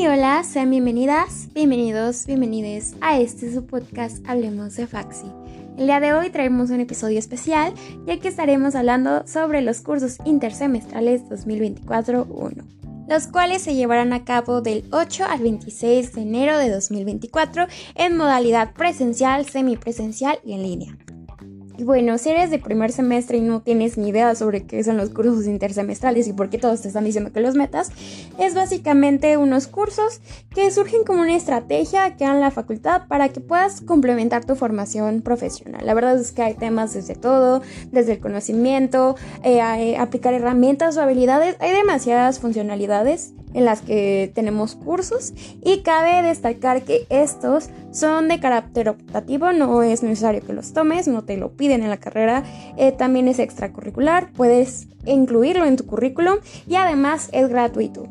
Hey, hola, sean bienvenidas, bienvenidos, bienvenides a este su podcast Hablemos de Faxi. El día de hoy traemos un episodio especial ya que estaremos hablando sobre los cursos intersemestrales 2024-1, los cuales se llevarán a cabo del 8 al 26 de enero de 2024 en modalidad presencial, semipresencial y en línea. Y bueno, si eres de primer semestre y no tienes ni idea sobre qué son los cursos intersemestrales y por qué todos te están diciendo que los metas, es básicamente unos cursos que surgen como una estrategia que dan la facultad para que puedas complementar tu formación profesional. La verdad es que hay temas desde todo, desde el conocimiento, eh, aplicar herramientas o habilidades, hay demasiadas funcionalidades en las que tenemos cursos y cabe destacar que estos son de carácter optativo, no es necesario que los tomes, no te lo piden en la carrera, eh, también es extracurricular, puedes incluirlo en tu currículum y además es gratuito.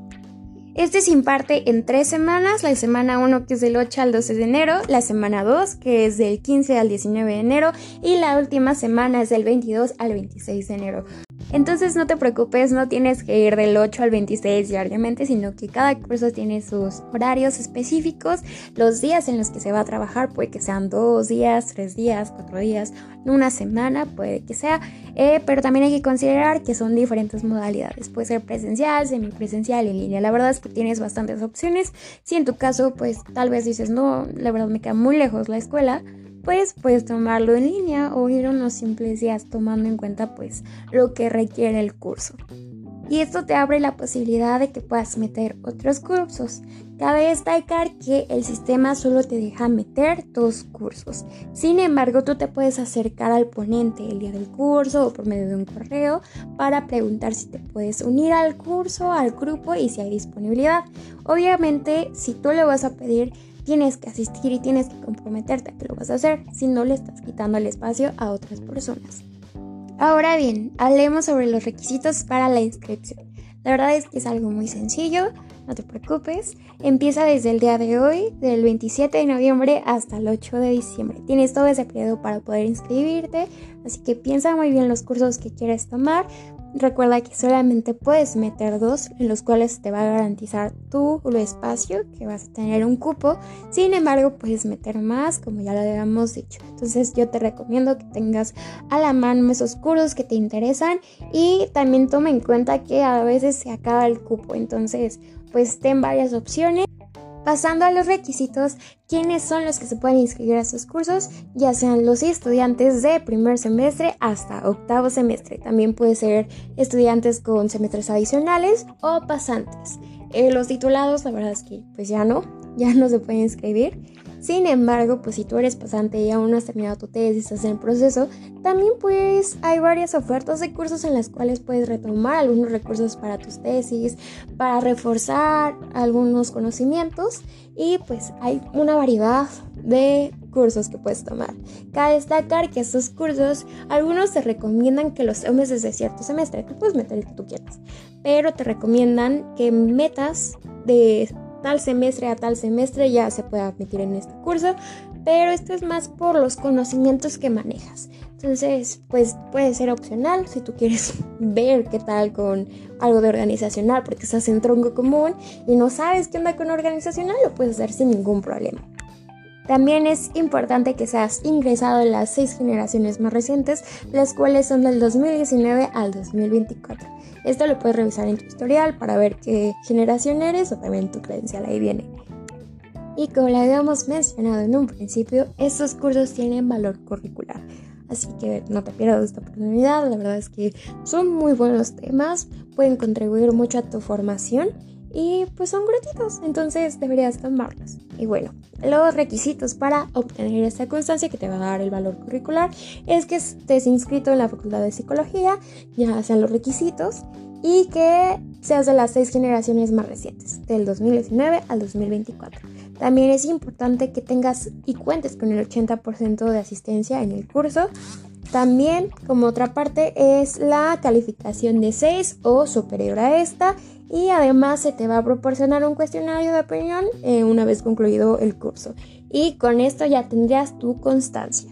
Este se imparte en tres semanas, la semana 1 que es del 8 al 12 de enero, la semana 2 que es del 15 al 19 de enero y la última semana es del 22 al 26 de enero. Entonces no te preocupes, no tienes que ir del 8 al 26 diariamente, sino que cada curso tiene sus horarios específicos, los días en los que se va a trabajar, puede que sean dos días, tres días, cuatro días, una semana, puede que sea, eh, pero también hay que considerar que son diferentes modalidades, puede ser presencial, semipresencial, en línea, la verdad es que tienes bastantes opciones, si en tu caso pues tal vez dices no, la verdad me queda muy lejos la escuela, pues puedes tomarlo en línea o ir unos simples días tomando en cuenta pues lo que requiere el curso. Y esto te abre la posibilidad de que puedas meter otros cursos. Cabe destacar que el sistema solo te deja meter dos cursos. Sin embargo, tú te puedes acercar al ponente el día del curso o por medio de un correo para preguntar si te puedes unir al curso, al grupo y si hay disponibilidad. Obviamente, si tú le vas a pedir tienes que asistir y tienes que comprometerte a que lo vas a hacer, si no le estás quitando el espacio a otras personas. Ahora bien, hablemos sobre los requisitos para la inscripción. La verdad es que es algo muy sencillo, no te preocupes. Empieza desde el día de hoy, del 27 de noviembre hasta el 8 de diciembre. Tienes todo ese periodo para poder inscribirte, así que piensa muy bien los cursos que quieres tomar. Recuerda que solamente puedes meter dos en los cuales te va a garantizar tu espacio, que vas a tener un cupo. Sin embargo, puedes meter más, como ya lo habíamos dicho. Entonces yo te recomiendo que tengas a la mano esos cursos que te interesan y también toma en cuenta que a veces se acaba el cupo. Entonces, pues ten varias opciones. Pasando a los requisitos, ¿quiénes son los que se pueden inscribir a estos cursos? Ya sean los estudiantes de primer semestre hasta octavo semestre. También puede ser estudiantes con semestres adicionales o pasantes. Eh, los titulados, la verdad es que pues ya no, ya no se pueden inscribir. Sin embargo, pues si tú eres pasante y aún no has terminado tu tesis, estás en el proceso, también pues hay varias ofertas de cursos en las cuales puedes retomar algunos recursos para tus tesis, para reforzar algunos conocimientos y pues hay una variedad de cursos que puedes tomar. Cabe destacar que estos cursos, algunos te recomiendan que los tomes desde cierto semestre, tú puedes meter el que tú quieras, pero te recomiendan que metas de tal semestre a tal semestre ya se puede admitir en este curso, pero esto es más por los conocimientos que manejas. Entonces, pues puede ser opcional si tú quieres ver qué tal con algo de organizacional porque estás en tronco común y no sabes qué onda con organizacional, lo puedes hacer sin ningún problema. También es importante que seas ingresado en las seis generaciones más recientes, las cuales son del 2019 al 2024. Esto lo puedes revisar en tu historial para ver qué generación eres o también tu credencial ahí viene. Y como le habíamos mencionado en un principio, estos cursos tienen valor curricular. Así que no te pierdas esta oportunidad, la verdad es que son muy buenos temas, pueden contribuir mucho a tu formación y pues son gratuitos, entonces deberías tomarlos. Y bueno, los requisitos para obtener esta constancia que te va a dar el valor curricular es que estés inscrito en la Facultad de Psicología, ya sean los requisitos, y que seas de las seis generaciones más recientes, del 2019 al 2024. También es importante que tengas y cuentes con el 80% de asistencia en el curso. También, como otra parte, es la calificación de 6 o superior a esta y además se te va a proporcionar un cuestionario de opinión eh, una vez concluido el curso. Y con esto ya tendrías tu constancia.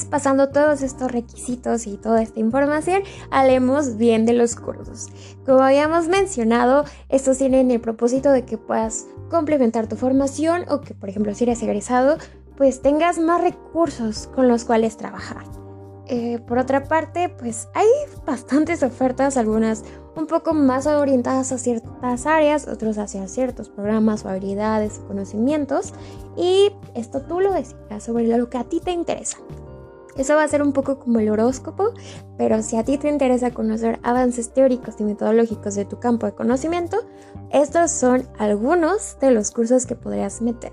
Pasando todos estos requisitos y toda esta información, hablemos bien de los cursos. Como habíamos mencionado, estos tienen el propósito de que puedas complementar tu formación o que, por ejemplo, si eres egresado, pues tengas más recursos con los cuales trabajar. Eh, por otra parte, pues hay bastantes ofertas, algunas un poco más orientadas a ciertas áreas, otros hacia ciertos programas o habilidades o conocimientos. Y esto tú lo decidas sobre lo que a ti te interesa. Eso va a ser un poco como el horóscopo, pero si a ti te interesa conocer avances teóricos y metodológicos de tu campo de conocimiento, estos son algunos de los cursos que podrías meter.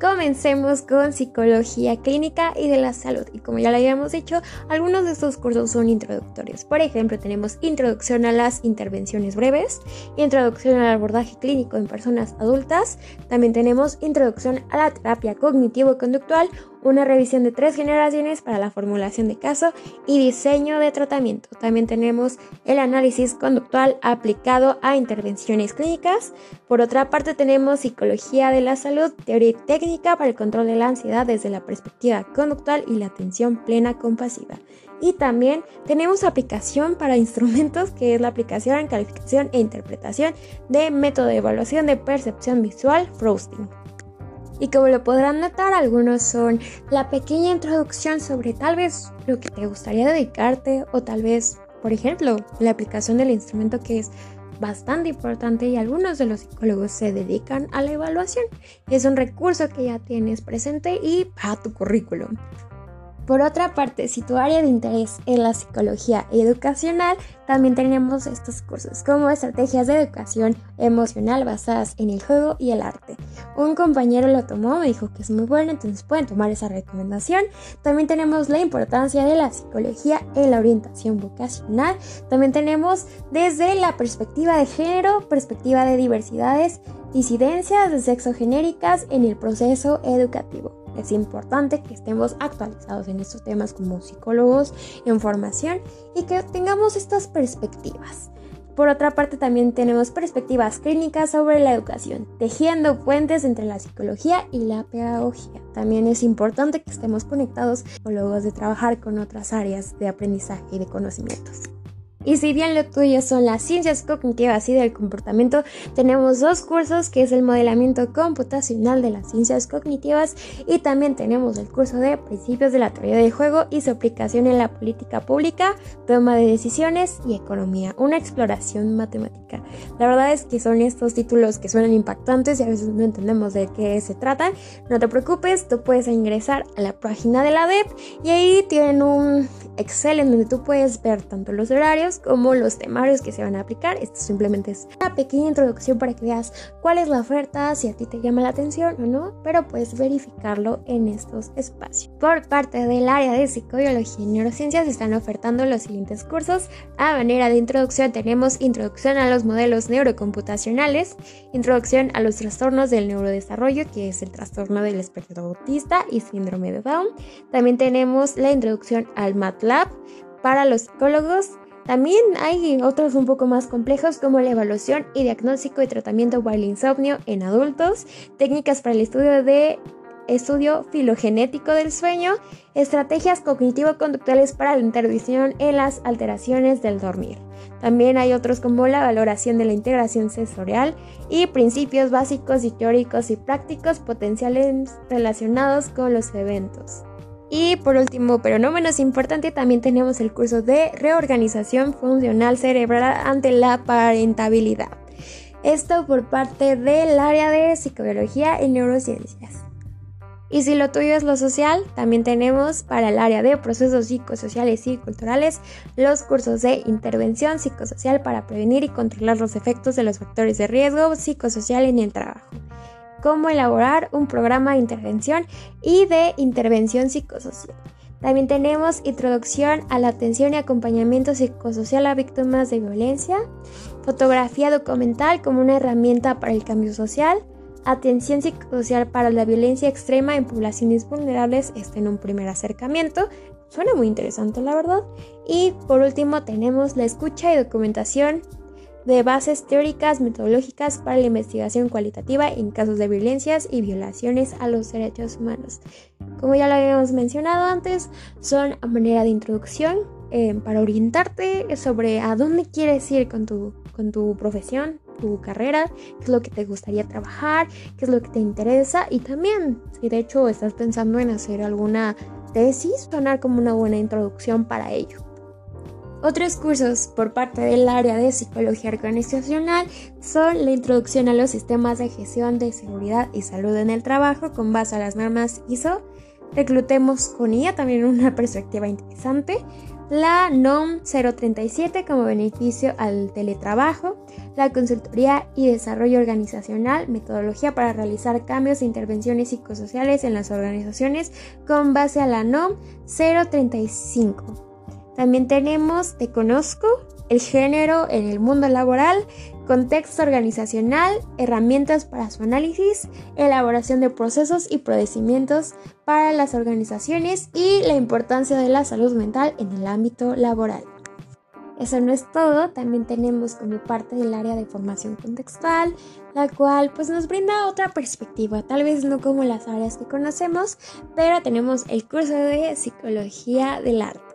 Comencemos con psicología clínica y de la salud. Y como ya lo habíamos dicho, algunos de estos cursos son introductorios. Por ejemplo, tenemos introducción a las intervenciones breves, introducción al abordaje clínico en personas adultas, también tenemos introducción a la terapia cognitivo-conductual una revisión de tres generaciones para la formulación de caso y diseño de tratamiento. También tenemos el análisis conductual aplicado a intervenciones clínicas. Por otra parte tenemos psicología de la salud, teoría y técnica para el control de la ansiedad desde la perspectiva conductual y la atención plena compasiva. Y también tenemos aplicación para instrumentos, que es la aplicación, calificación e interpretación de método de evaluación de percepción visual, Frosting. Y como lo podrán notar, algunos son la pequeña introducción sobre tal vez lo que te gustaría dedicarte o tal vez, por ejemplo, la aplicación del instrumento que es bastante importante y algunos de los psicólogos se dedican a la evaluación. Es un recurso que ya tienes presente y para tu currículum. Por otra parte, si tu área de interés es la psicología educacional, también tenemos estos cursos como estrategias de educación emocional basadas en el juego y el arte. Un compañero lo tomó, me dijo que es muy bueno, entonces pueden tomar esa recomendación. También tenemos la importancia de la psicología en la orientación vocacional. También tenemos desde la perspectiva de género, perspectiva de diversidades, disidencias de sexo genéricas en el proceso educativo. Es importante que estemos actualizados en estos temas como psicólogos en formación y que tengamos estas perspectivas. Por otra parte, también tenemos perspectivas clínicas sobre la educación, tejiendo puentes entre la psicología y la pedagogía. También es importante que estemos conectados con psicólogos de trabajar con otras áreas de aprendizaje y de conocimientos. Y si bien lo tuyo son las ciencias cognitivas y del comportamiento, tenemos dos cursos que es el modelamiento computacional de las ciencias cognitivas y también tenemos el curso de principios de la teoría del juego y su aplicación en la política pública, toma de decisiones y economía, una exploración matemática. La verdad es que son estos títulos que suenan impactantes y a veces no entendemos de qué se trata. No te preocupes, tú puedes ingresar a la página de la web y ahí tienen un Excel en donde tú puedes ver tanto los horarios como los temarios que se van a aplicar. Esto simplemente es una pequeña introducción para que veas cuál es la oferta, si a ti te llama la atención o no, pero puedes verificarlo en estos espacios. Por parte del área de psicobiología y neurociencias están ofertando los siguientes cursos. A manera de introducción tenemos introducción a los modelos neurocomputacionales, introducción a los trastornos del neurodesarrollo, que es el trastorno del espectro autista y síndrome de Down. También tenemos la introducción al MATLAB para los psicólogos, también hay otros un poco más complejos como la evaluación y diagnóstico y tratamiento para el insomnio en adultos, técnicas para el estudio de estudio filogenético del sueño, estrategias cognitivo-conductuales para la intervención en las alteraciones del dormir. También hay otros como la valoración de la integración sensorial y principios básicos y teóricos y prácticos potenciales relacionados con los eventos. Y por último, pero no menos importante, también tenemos el curso de reorganización funcional cerebral ante la parentabilidad. Esto por parte del área de psicobiología y neurociencias. Y si lo tuyo es lo social, también tenemos para el área de procesos psicosociales y culturales los cursos de intervención psicosocial para prevenir y controlar los efectos de los factores de riesgo psicosocial en el trabajo cómo elaborar un programa de intervención y de intervención psicosocial. También tenemos introducción a la atención y acompañamiento psicosocial a víctimas de violencia, fotografía documental como una herramienta para el cambio social, atención psicosocial para la violencia extrema en poblaciones vulnerables, este en un primer acercamiento, suena muy interesante la verdad. Y por último tenemos la escucha y documentación de bases teóricas metodológicas para la investigación cualitativa en casos de violencias y violaciones a los derechos humanos. Como ya lo habíamos mencionado antes, son a manera de introducción eh, para orientarte sobre a dónde quieres ir con tu, con tu profesión, tu carrera, qué es lo que te gustaría trabajar, qué es lo que te interesa y también si de hecho estás pensando en hacer alguna tesis, sonar como una buena introducción para ello. Otros cursos por parte del área de psicología organizacional son la introducción a los sistemas de gestión de seguridad y salud en el trabajo con base a las normas ISO. Reclutemos con ella también una perspectiva interesante. La NOM 037 como beneficio al teletrabajo, la consultoría y desarrollo organizacional, metodología para realizar cambios e intervenciones psicosociales en las organizaciones con base a la NOM 035. También tenemos Te conozco, el género en el mundo laboral, contexto organizacional, herramientas para su análisis, elaboración de procesos y procedimientos para las organizaciones y la importancia de la salud mental en el ámbito laboral. Eso no es todo, también tenemos como parte del área de formación contextual, la cual pues nos brinda otra perspectiva, tal vez no como las áreas que conocemos, pero tenemos el curso de psicología del arte.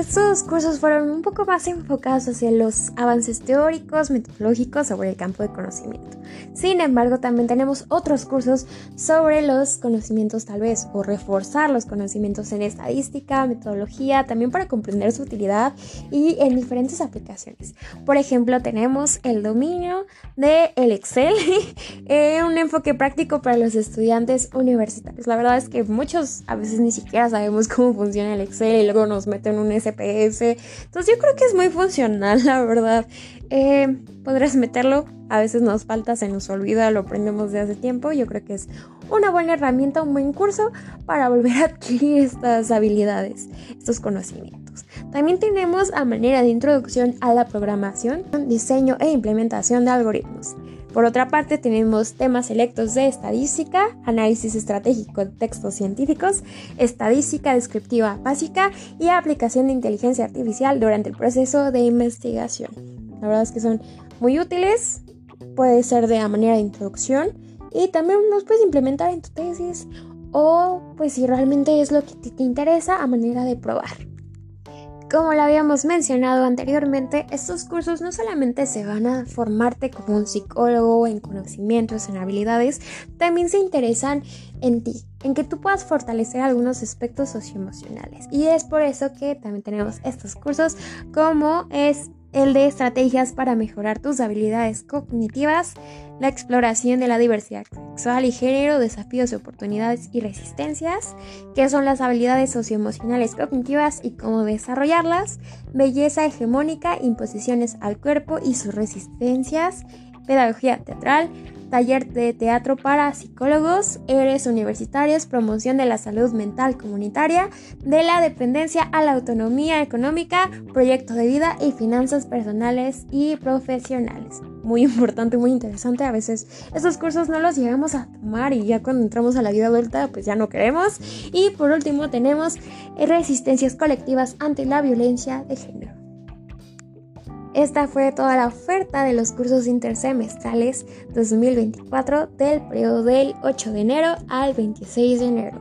Estos cursos fueron un poco más enfocados hacia los avances teóricos, metodológicos sobre el campo de conocimiento. Sin embargo, también tenemos otros cursos sobre los conocimientos tal vez o reforzar los conocimientos en estadística, metodología, también para comprender su utilidad y en diferentes aplicaciones. Por ejemplo, tenemos el dominio de el Excel, eh, un enfoque práctico para los estudiantes universitarios. La verdad es que muchos a veces ni siquiera sabemos cómo funciona el Excel y luego nos meten un entonces yo creo que es muy funcional, la verdad. Eh, podrás meterlo, a veces nos falta, se nos olvida, lo aprendemos de hace tiempo. Yo creo que es una buena herramienta, un buen curso para volver a adquirir estas habilidades, estos conocimientos. También tenemos a manera de introducción a la programación, diseño e implementación de algoritmos. Por otra parte, tenemos temas selectos de estadística, análisis estratégico de textos científicos, estadística descriptiva básica y aplicación de inteligencia artificial durante el proceso de investigación. La verdad es que son muy útiles, puede ser de manera de introducción y también los puedes implementar en tu tesis o pues si realmente es lo que te interesa a manera de probar. Como lo habíamos mencionado anteriormente, estos cursos no solamente se van a formarte como un psicólogo en conocimientos, en habilidades, también se interesan en ti, en que tú puedas fortalecer algunos aspectos socioemocionales. Y es por eso que también tenemos estos cursos como es el de estrategias para mejorar tus habilidades cognitivas, la exploración de la diversidad sexual y género, desafíos, oportunidades y resistencias, que son las habilidades socioemocionales cognitivas y cómo desarrollarlas, belleza hegemónica, imposiciones al cuerpo y sus resistencias, pedagogía teatral, taller de teatro para psicólogos, eres universitarios, promoción de la salud mental comunitaria, de la dependencia a la autonomía económica, proyecto de vida y finanzas personales y profesionales. Muy importante, muy interesante. A veces estos cursos no los llegamos a tomar y ya cuando entramos a la vida adulta pues ya no queremos. Y por último tenemos resistencias colectivas ante la violencia de género. Esta fue toda la oferta de los cursos intersemestrales 2024 del periodo del 8 de enero al 26 de enero.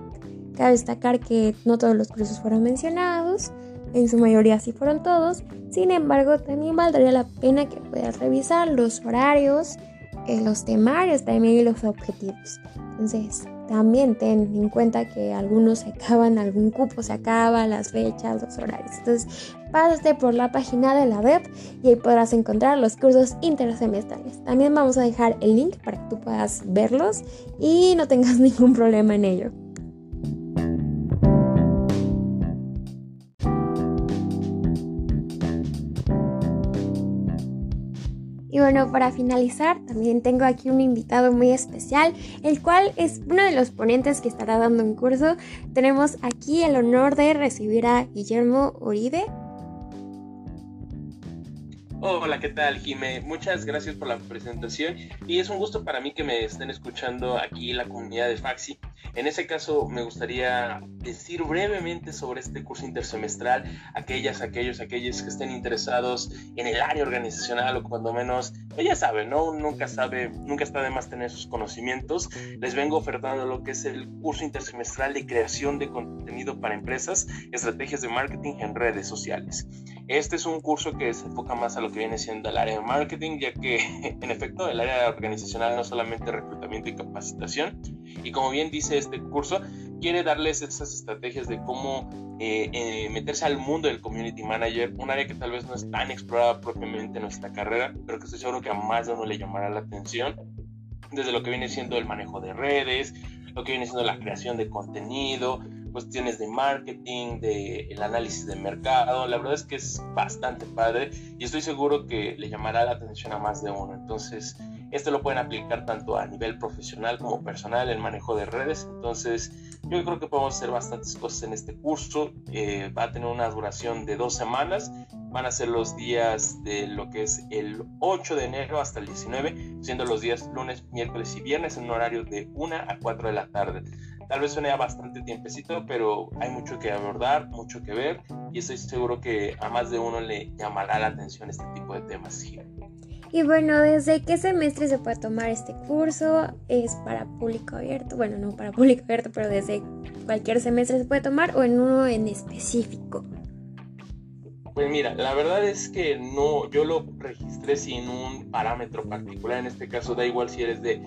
Cabe destacar que no todos los cursos fueron mencionados, en su mayoría sí fueron todos, sin embargo también valdría la pena que puedas revisar los horarios, eh, los temarios también y los objetivos. Entonces, también ten en cuenta que algunos se acaban, algún cupo se acaba, las fechas, los horarios. Entonces, pásate por la página de la web y ahí podrás encontrar los cursos intersemestrales. También vamos a dejar el link para que tú puedas verlos y no tengas ningún problema en ello. Y bueno, para finalizar, también tengo aquí un invitado muy especial, el cual es uno de los ponentes que estará dando un curso. Tenemos aquí el honor de recibir a Guillermo Uribe. Hola, ¿qué tal, Jime? Muchas gracias por la presentación y es un gusto para mí que me estén escuchando aquí la comunidad de Faxi. En ese caso, me gustaría decir brevemente sobre este curso intersemestral, aquellas, aquellos, aquellos que estén interesados en el área organizacional o cuando menos, pues ya saben, ¿no? Nunca sabe, nunca está de más tener sus conocimientos. Les vengo ofertando lo que es el curso intersemestral de creación de contenido para empresas, estrategias de marketing en redes sociales. Este es un curso que se enfoca más a lo que viene siendo el área de marketing, ya que en efecto el área organizacional no solamente reclutamiento y capacitación, y como bien dice este curso, quiere darles esas estrategias de cómo eh, eh, meterse al mundo del community manager, un área que tal vez no es tan explorada propiamente en nuestra carrera, pero que estoy seguro que a más de uno le llamará la atención, desde lo que viene siendo el manejo de redes, lo que viene siendo la creación de contenido, cuestiones de marketing, de el análisis de mercado. La verdad es que es bastante padre y estoy seguro que le llamará la atención a más de uno. Entonces, esto lo pueden aplicar tanto a nivel profesional como personal, el manejo de redes. Entonces, yo creo que podemos hacer bastantes cosas en este curso. Eh, va a tener una duración de dos semanas. Van a ser los días de lo que es el 8 de enero hasta el 19, siendo los días lunes, miércoles y viernes en un horario de 1 a 4 de la tarde. Tal vez suene a bastante tiempecito, pero hay mucho que abordar, mucho que ver y estoy seguro que a más de uno le llamará la atención este tipo de temas. Y bueno, ¿desde qué semestre se puede tomar este curso? ¿Es para público abierto? Bueno, no para público abierto, pero desde cualquier semestre se puede tomar o en uno en específico. Pues mira, la verdad es que no, yo lo registré sin un parámetro particular. En este caso da igual si eres de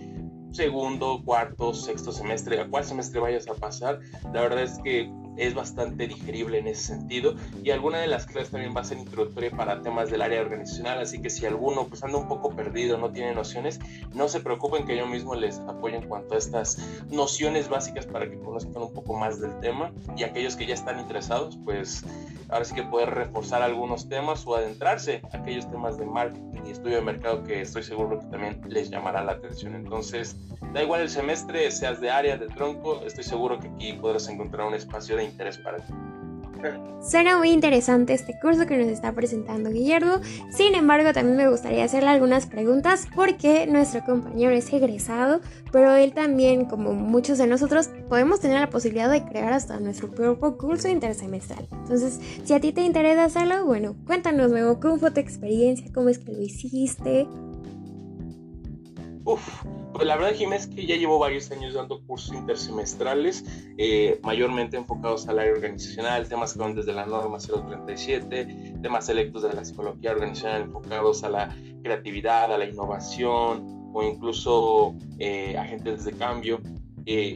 segundo, cuarto, sexto semestre, a cuál semestre vayas a pasar, la verdad es que es bastante digerible en ese sentido y alguna de las clases también va a ser introductoria para temas del área organizacional, así que si alguno pues anda un poco perdido, no tiene nociones, no se preocupen que yo mismo les apoyo en cuanto a estas nociones básicas para que conozcan un poco más del tema y aquellos que ya están interesados pues ahora sí que poder reforzar algunos temas o adentrarse a aquellos temas de marketing y estudio de mercado que estoy seguro que también les llamará la atención. Entonces, da igual el semestre, seas de área, de tronco, estoy seguro que aquí podrás encontrar un espacio de interés para ti. Suena muy interesante este curso que nos está presentando Guillermo. Sin embargo, también me gustaría hacerle algunas preguntas porque nuestro compañero es egresado, pero él también, como muchos de nosotros, podemos tener la posibilidad de crear hasta nuestro propio curso intersemestral. Entonces, si a ti te interesa hacerlo, bueno, cuéntanos luego cómo fue tu experiencia, cómo es que lo hiciste. Uf, pues la verdad, Jiménez, que ya llevo varios años dando cursos intersemestrales, eh, mayormente enfocados al área organizacional, temas que van desde la norma 037, temas selectos de la psicología organizacional enfocados a la creatividad, a la innovación o incluso eh, agentes de cambio.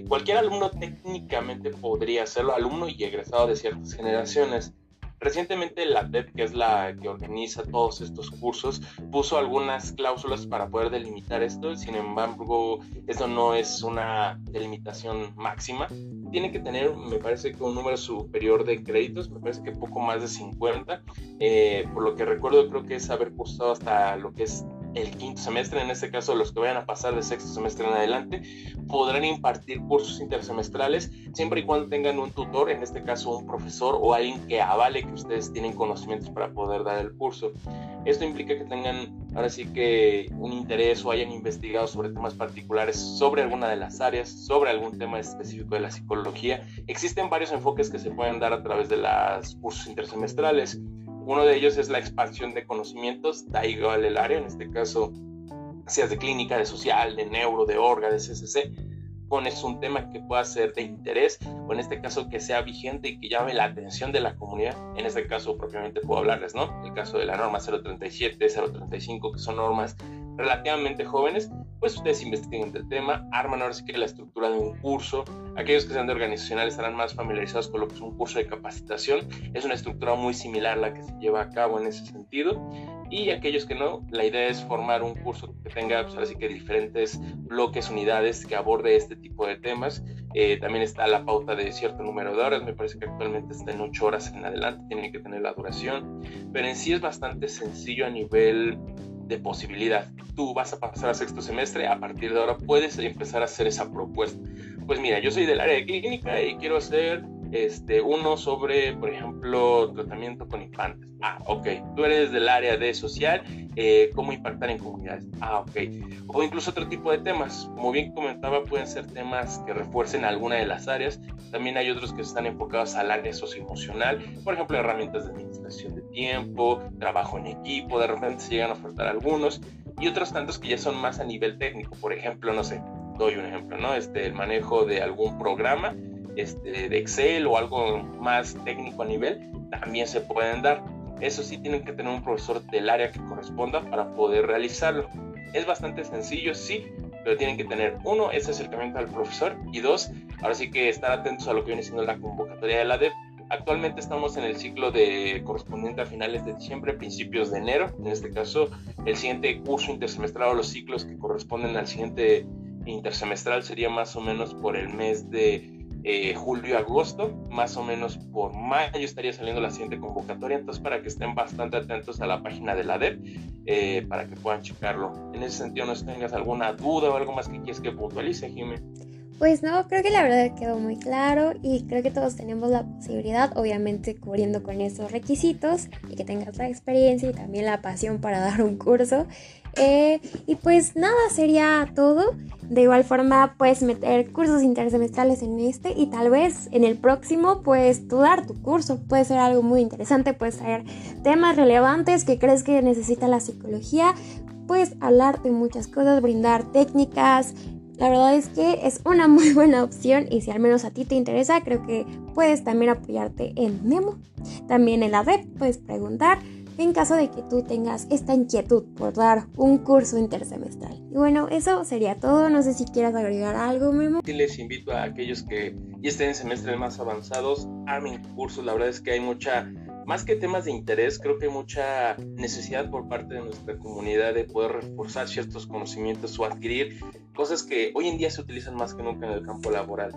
Cualquier alumno técnicamente podría hacerlo, alumno y egresado de ciertas generaciones. Recientemente la TED, que es la que organiza todos estos cursos, puso algunas cláusulas para poder delimitar esto, sin embargo, esto no es una delimitación máxima. Tiene que tener, me parece que un número superior de créditos, me parece que poco más de 50. Eh, por lo que recuerdo, creo que es haber cursado hasta lo que es el quinto semestre, en este caso los que vayan a pasar de sexto semestre en adelante, podrán impartir cursos intersemestrales siempre y cuando tengan un tutor, en este caso un profesor o alguien que avale que ustedes tienen conocimientos para poder dar el curso. Esto implica que tengan ahora sí que un interés o hayan investigado sobre temas particulares, sobre alguna de las áreas, sobre algún tema específico de la psicología. Existen varios enfoques que se pueden dar a través de los cursos intersemestrales. Uno de ellos es la expansión de conocimientos, da igual el área, en este caso, seas de clínica, de social, de neuro, de orga, de CCC, pones un tema que pueda ser de interés o en este caso que sea vigente y que llame la atención de la comunidad. En este caso propiamente puedo hablarles, ¿no? El caso de la norma 037, 035, que son normas relativamente jóvenes, pues ustedes investiguen el tema, arman ahora sí que la estructura de un curso. Aquellos que sean de organizacional estarán más familiarizados con lo que es un curso de capacitación. Es una estructura muy similar a la que se lleva a cabo en ese sentido. Y aquellos que no, la idea es formar un curso que tenga, pues ahora sí que diferentes bloques, unidades que aborde este tipo de temas. Eh, también está la pauta de cierto número de horas, me parece que actualmente está en 8 horas en adelante, tiene que tener la duración. Pero en sí es bastante sencillo a nivel de posibilidad. Tú vas a pasar a sexto semestre, a partir de ahora puedes empezar a hacer esa propuesta. Pues mira, yo soy del área de clínica y quiero hacer este, uno sobre, por ejemplo, tratamiento con infantes. Ah, ok. Tú eres del área de social, eh, cómo impactar en comunidades. Ah, ok. O incluso otro tipo de temas. Como bien comentaba, pueden ser temas que refuercen alguna de las áreas. También hay otros que están enfocados al área socioemocional. Por ejemplo, herramientas de administración de tiempo, trabajo en equipo. De repente se llegan a ofertar algunos. Y otros tantos que ya son más a nivel técnico. Por ejemplo, no sé, doy un ejemplo, ¿no? Este, el manejo de algún programa este, de Excel o algo más técnico a nivel, también se pueden dar. Eso sí, tienen que tener un profesor del área que corresponda para poder realizarlo. Es bastante sencillo, sí, pero tienen que tener, uno, ese acercamiento al profesor y dos, ahora sí que estar atentos a lo que viene siendo la convocatoria de la DEP. Actualmente estamos en el ciclo de correspondiente a finales de diciembre, principios de enero. En este caso, el siguiente curso intersemestral o los ciclos que corresponden al siguiente intersemestral sería más o menos por el mes de eh, julio-agosto, más o menos por mayo estaría saliendo la siguiente convocatoria, entonces para que estén bastante atentos a la página de la DEP, eh, para que puedan checarlo. En ese sentido, no tengas alguna duda o algo más que quieras que puntualice, Jimé. Pues no, creo que la verdad quedó muy claro y creo que todos tenemos la posibilidad, obviamente cubriendo con esos requisitos y que tengas la experiencia y también la pasión para dar un curso. Eh, y pues nada, sería todo. De igual forma, puedes meter cursos intersemestrales en este y tal vez en el próximo puedes tú dar tu curso. Puede ser algo muy interesante, puedes traer temas relevantes que crees que necesita la psicología. Puedes hablar de muchas cosas, brindar técnicas. La verdad es que es una muy buena opción y si al menos a ti te interesa, creo que puedes también apoyarte en Memo. También en la red puedes preguntar en caso de que tú tengas esta inquietud por dar un curso intersemestral. Y bueno, eso sería todo. No sé si quieras agregar algo, Memo. Sí, les invito a aquellos que ya estén en semestres más avanzados, armen cursos. La verdad es que hay mucha, más que temas de interés, creo que hay mucha necesidad por parte de nuestra comunidad de poder reforzar ciertos conocimientos o adquirir cosas que hoy en día se utilizan más que nunca en el campo laboral.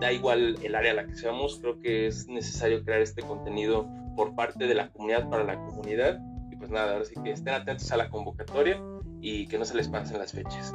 Da igual el área a la que seamos, creo que es necesario crear este contenido por parte de la comunidad para la comunidad. Y pues nada, ahora sí que estén atentos a la convocatoria y que no se les pasen las fechas.